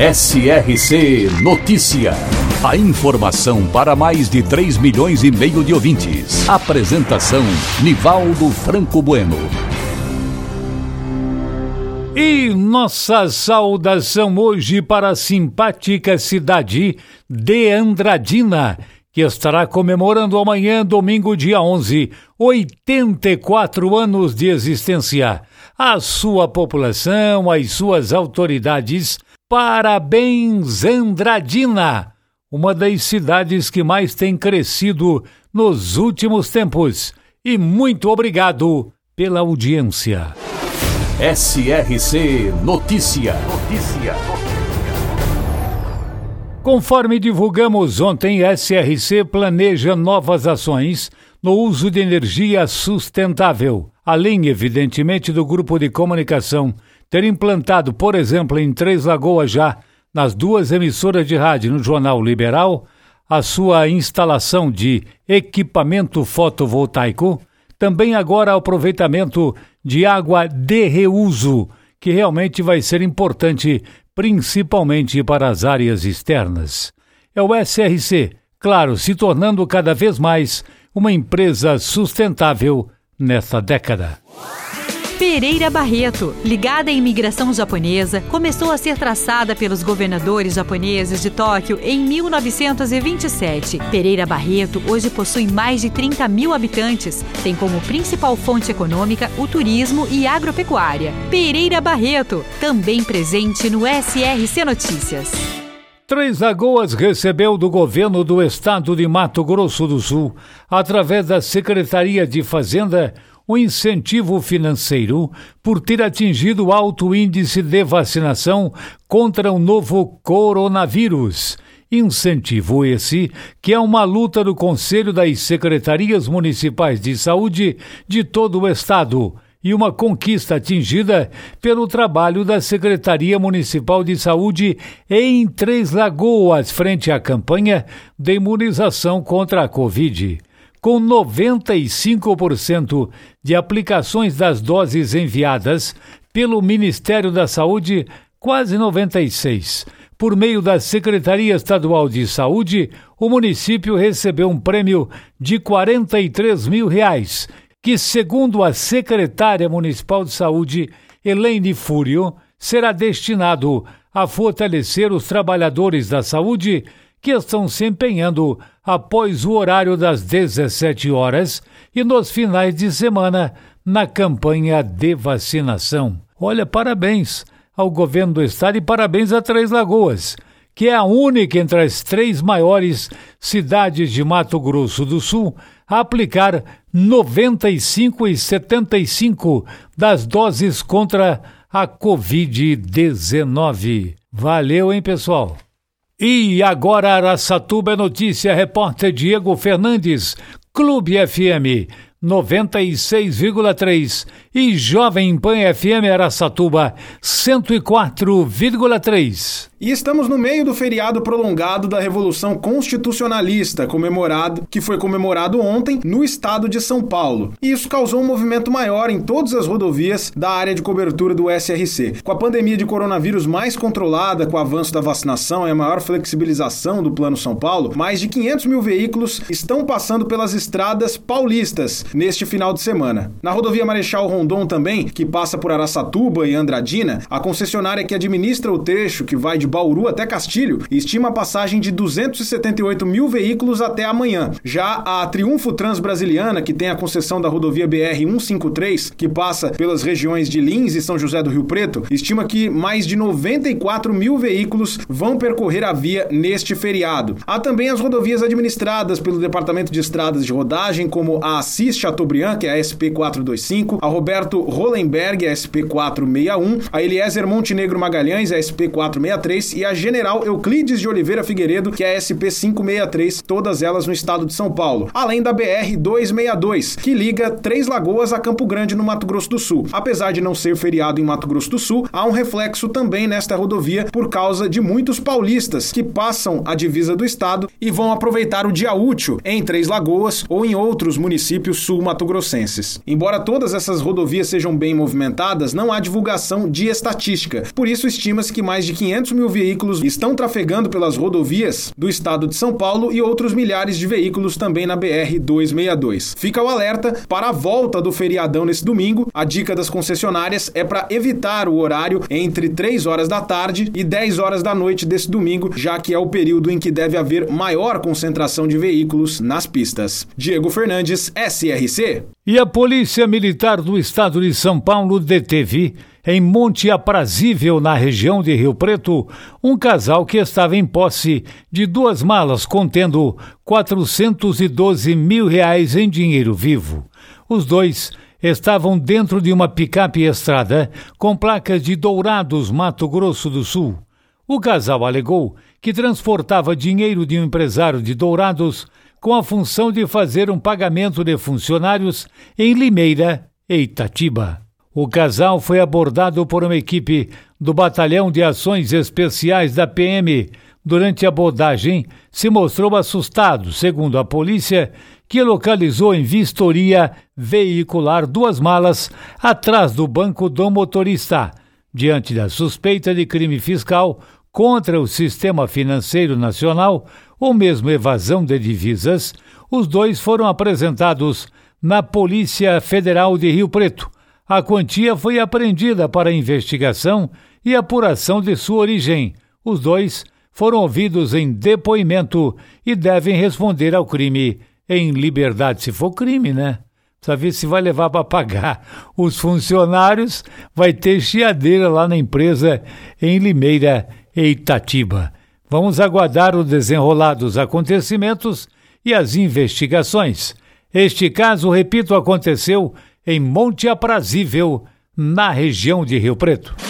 SRC Notícia. A informação para mais de 3 milhões e meio de ouvintes. Apresentação Nivaldo Franco Bueno. E nossa saudação hoje para a simpática cidade de Andradina que estará comemorando amanhã, domingo, dia 11, 84 anos de existência. A sua população, as suas autoridades, parabéns, Andradina! Uma das cidades que mais tem crescido nos últimos tempos. E muito obrigado pela audiência. SRC Notícia. Notícia. Conforme divulgamos ontem, a SRC planeja novas ações no uso de energia sustentável, além, evidentemente, do grupo de comunicação ter implantado, por exemplo, em Três Lagoas já, nas duas emissoras de rádio no Jornal Liberal, a sua instalação de equipamento fotovoltaico, também agora aproveitamento de água de reuso, que realmente vai ser importante principalmente para as áreas externas. É o SRC, claro, se tornando cada vez mais uma empresa sustentável nesta década. Pereira Barreto, ligada à imigração japonesa, começou a ser traçada pelos governadores japoneses de Tóquio em 1927. Pereira Barreto hoje possui mais de 30 mil habitantes, tem como principal fonte econômica o turismo e agropecuária. Pereira Barreto, também presente no SRC Notícias. Três Lagoas recebeu do governo do estado de Mato Grosso do Sul, através da Secretaria de Fazenda, o incentivo financeiro por ter atingido alto índice de vacinação contra o novo coronavírus. Incentivo esse que é uma luta do Conselho das Secretarias Municipais de Saúde de todo o Estado e uma conquista atingida pelo trabalho da Secretaria Municipal de Saúde em Três Lagoas, frente à campanha de imunização contra a Covid com 95% de aplicações das doses enviadas pelo Ministério da Saúde, quase 96. Por meio da Secretaria Estadual de Saúde, o município recebeu um prêmio de 43 mil reais, que, segundo a secretária municipal de saúde, Elaine Fúrio, será destinado a fortalecer os trabalhadores da saúde que estão se empenhando após o horário das 17 horas e nos finais de semana na campanha de vacinação. Olha, parabéns ao governo do estado e parabéns a Três Lagoas, que é a única entre as três maiores cidades de Mato Grosso do Sul a aplicar 95 e 75 das doses contra a Covid-19. Valeu, hein, pessoal? E agora Araçatuba é notícia, repórter Diego Fernandes, Clube FM 96,3 e Jovem Pan FM Araçatuba 104,3. E estamos no meio do feriado prolongado da Revolução Constitucionalista, comemorado, que foi comemorado ontem no estado de São Paulo. E isso causou um movimento maior em todas as rodovias da área de cobertura do SRC. Com a pandemia de coronavírus mais controlada, com o avanço da vacinação e a maior flexibilização do Plano São Paulo, mais de 500 mil veículos estão passando pelas estradas paulistas neste final de semana. Na rodovia Marechal Rondon também, que passa por Araçatuba e Andradina, a concessionária que administra o trecho que vai de Bauru até Castilho estima a passagem de 278 mil veículos até amanhã. Já a Triunfo Transbrasiliana, que tem a concessão da rodovia BR-153, que passa pelas regiões de Lins e São José do Rio Preto, estima que mais de 94 mil veículos vão percorrer a via neste feriado. Há também as rodovias administradas pelo Departamento de Estradas de Rodagem, como a Assis Chateaubriand, que é a SP425, a Roberto Roberto Hollenberg, SP461, a Eliezer Montenegro Magalhães, SP463 e a General Euclides de Oliveira Figueiredo, que é SP563, todas elas no estado de São Paulo. Além da BR-262, que liga Três Lagoas a Campo Grande, no Mato Grosso do Sul. Apesar de não ser feriado em Mato Grosso do Sul, há um reflexo também nesta rodovia por causa de muitos paulistas que passam a divisa do estado e vão aproveitar o dia útil em Três Lagoas ou em outros municípios sul-mato-grossenses. Embora todas essas rodovias sejam bem movimentadas, não há divulgação de estatística. Por isso, estima-se que mais de 500 mil veículos estão trafegando pelas rodovias do estado de São Paulo e outros milhares de veículos também na BR-262. Fica o alerta para a volta do feriadão nesse domingo. A dica das concessionárias é para evitar o horário entre 3 horas da tarde e 10 horas da noite desse domingo, já que é o período em que deve haver maior concentração de veículos nas pistas. Diego Fernandes, SRC. E a Polícia Militar do Estado de São Paulo deteve, em Monte Aprazível, na região de Rio Preto, um casal que estava em posse de duas malas contendo 412 mil reais em dinheiro vivo. Os dois estavam dentro de uma picape estrada com placas de Dourados, Mato Grosso do Sul. O casal alegou que transportava dinheiro de um empresário de Dourados com a função de fazer um pagamento de funcionários em Limeira e Itatiba. O casal foi abordado por uma equipe do Batalhão de Ações Especiais da PM. Durante a abordagem, se mostrou assustado, segundo a polícia, que localizou em vistoria veicular duas malas atrás do banco do motorista. Diante da suspeita de crime fiscal contra o sistema financeiro nacional, ou mesmo evasão de divisas, os dois foram apresentados na Polícia Federal de Rio Preto. A quantia foi apreendida para investigação e apuração de sua origem. Os dois foram ouvidos em depoimento e devem responder ao crime em liberdade, se for crime, né? Precisa ver se vai levar para pagar os funcionários, vai ter chiadeira lá na empresa em Limeira e Itatiba. Vamos aguardar o desenrolar dos acontecimentos e as investigações. Este caso, repito, aconteceu em Monte Aprazível, na região de Rio Preto.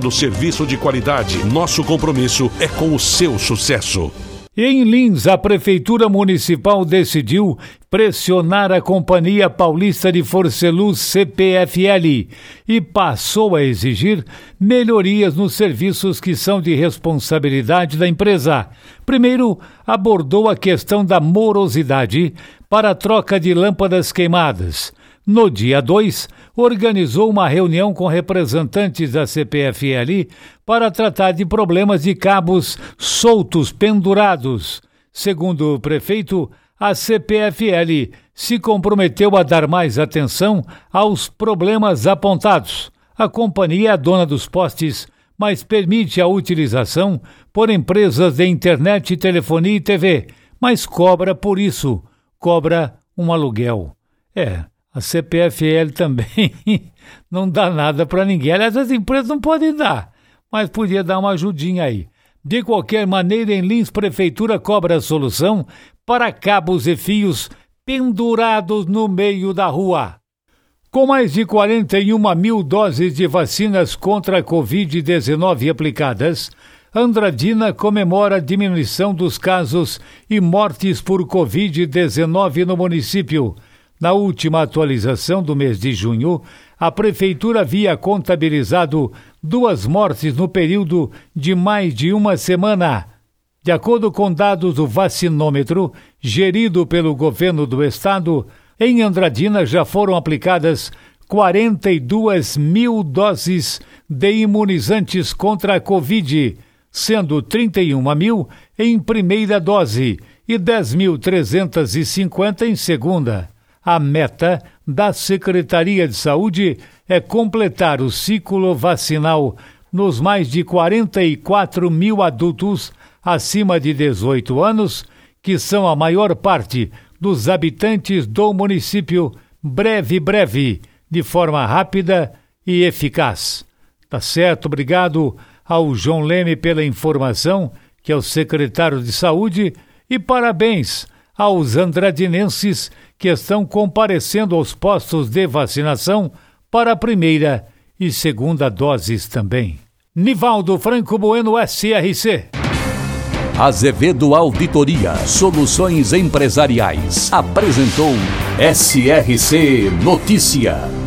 oferecendo serviço de qualidade. Nosso compromisso é com o seu sucesso. Em Lins, a Prefeitura Municipal decidiu pressionar a Companhia Paulista de Forceluz CPFL e passou a exigir melhorias nos serviços que são de responsabilidade da empresa. Primeiro, abordou a questão da morosidade para a troca de lâmpadas queimadas. No dia 2, organizou uma reunião com representantes da CPFL para tratar de problemas de cabos soltos pendurados. Segundo o prefeito, a CPFL se comprometeu a dar mais atenção aos problemas apontados. A companhia é dona dos postes, mas permite a utilização por empresas de internet, telefonia e TV, mas cobra por isso, cobra um aluguel. É, a CPFL também não dá nada para ninguém. Aliás, as empresas não podem dar, mas podia dar uma ajudinha aí. De qualquer maneira, em Lins, Prefeitura cobra a solução para cabos e fios pendurados no meio da rua. Com mais de 41 mil doses de vacinas contra a Covid-19 aplicadas, Andradina comemora a diminuição dos casos e mortes por Covid-19 no município. Na última atualização do mês de junho, a Prefeitura havia contabilizado duas mortes no período de mais de uma semana. De acordo com dados do vacinômetro, gerido pelo governo do estado, em Andradina já foram aplicadas 42 mil doses de imunizantes contra a Covid, sendo 31 mil em primeira dose e 10.350 em segunda. A meta da Secretaria de Saúde é completar o ciclo vacinal nos mais de 44 mil adultos acima de 18 anos, que são a maior parte dos habitantes do município, breve, breve, de forma rápida e eficaz. Tá certo, obrigado ao João Leme pela informação, que é o secretário de Saúde, e parabéns aos andradinenses que estão comparecendo aos postos de vacinação para a primeira e segunda doses também. Nivaldo Franco Bueno, SRC. Azevedo Auditoria Soluções Empresariais apresentou SRC Notícia.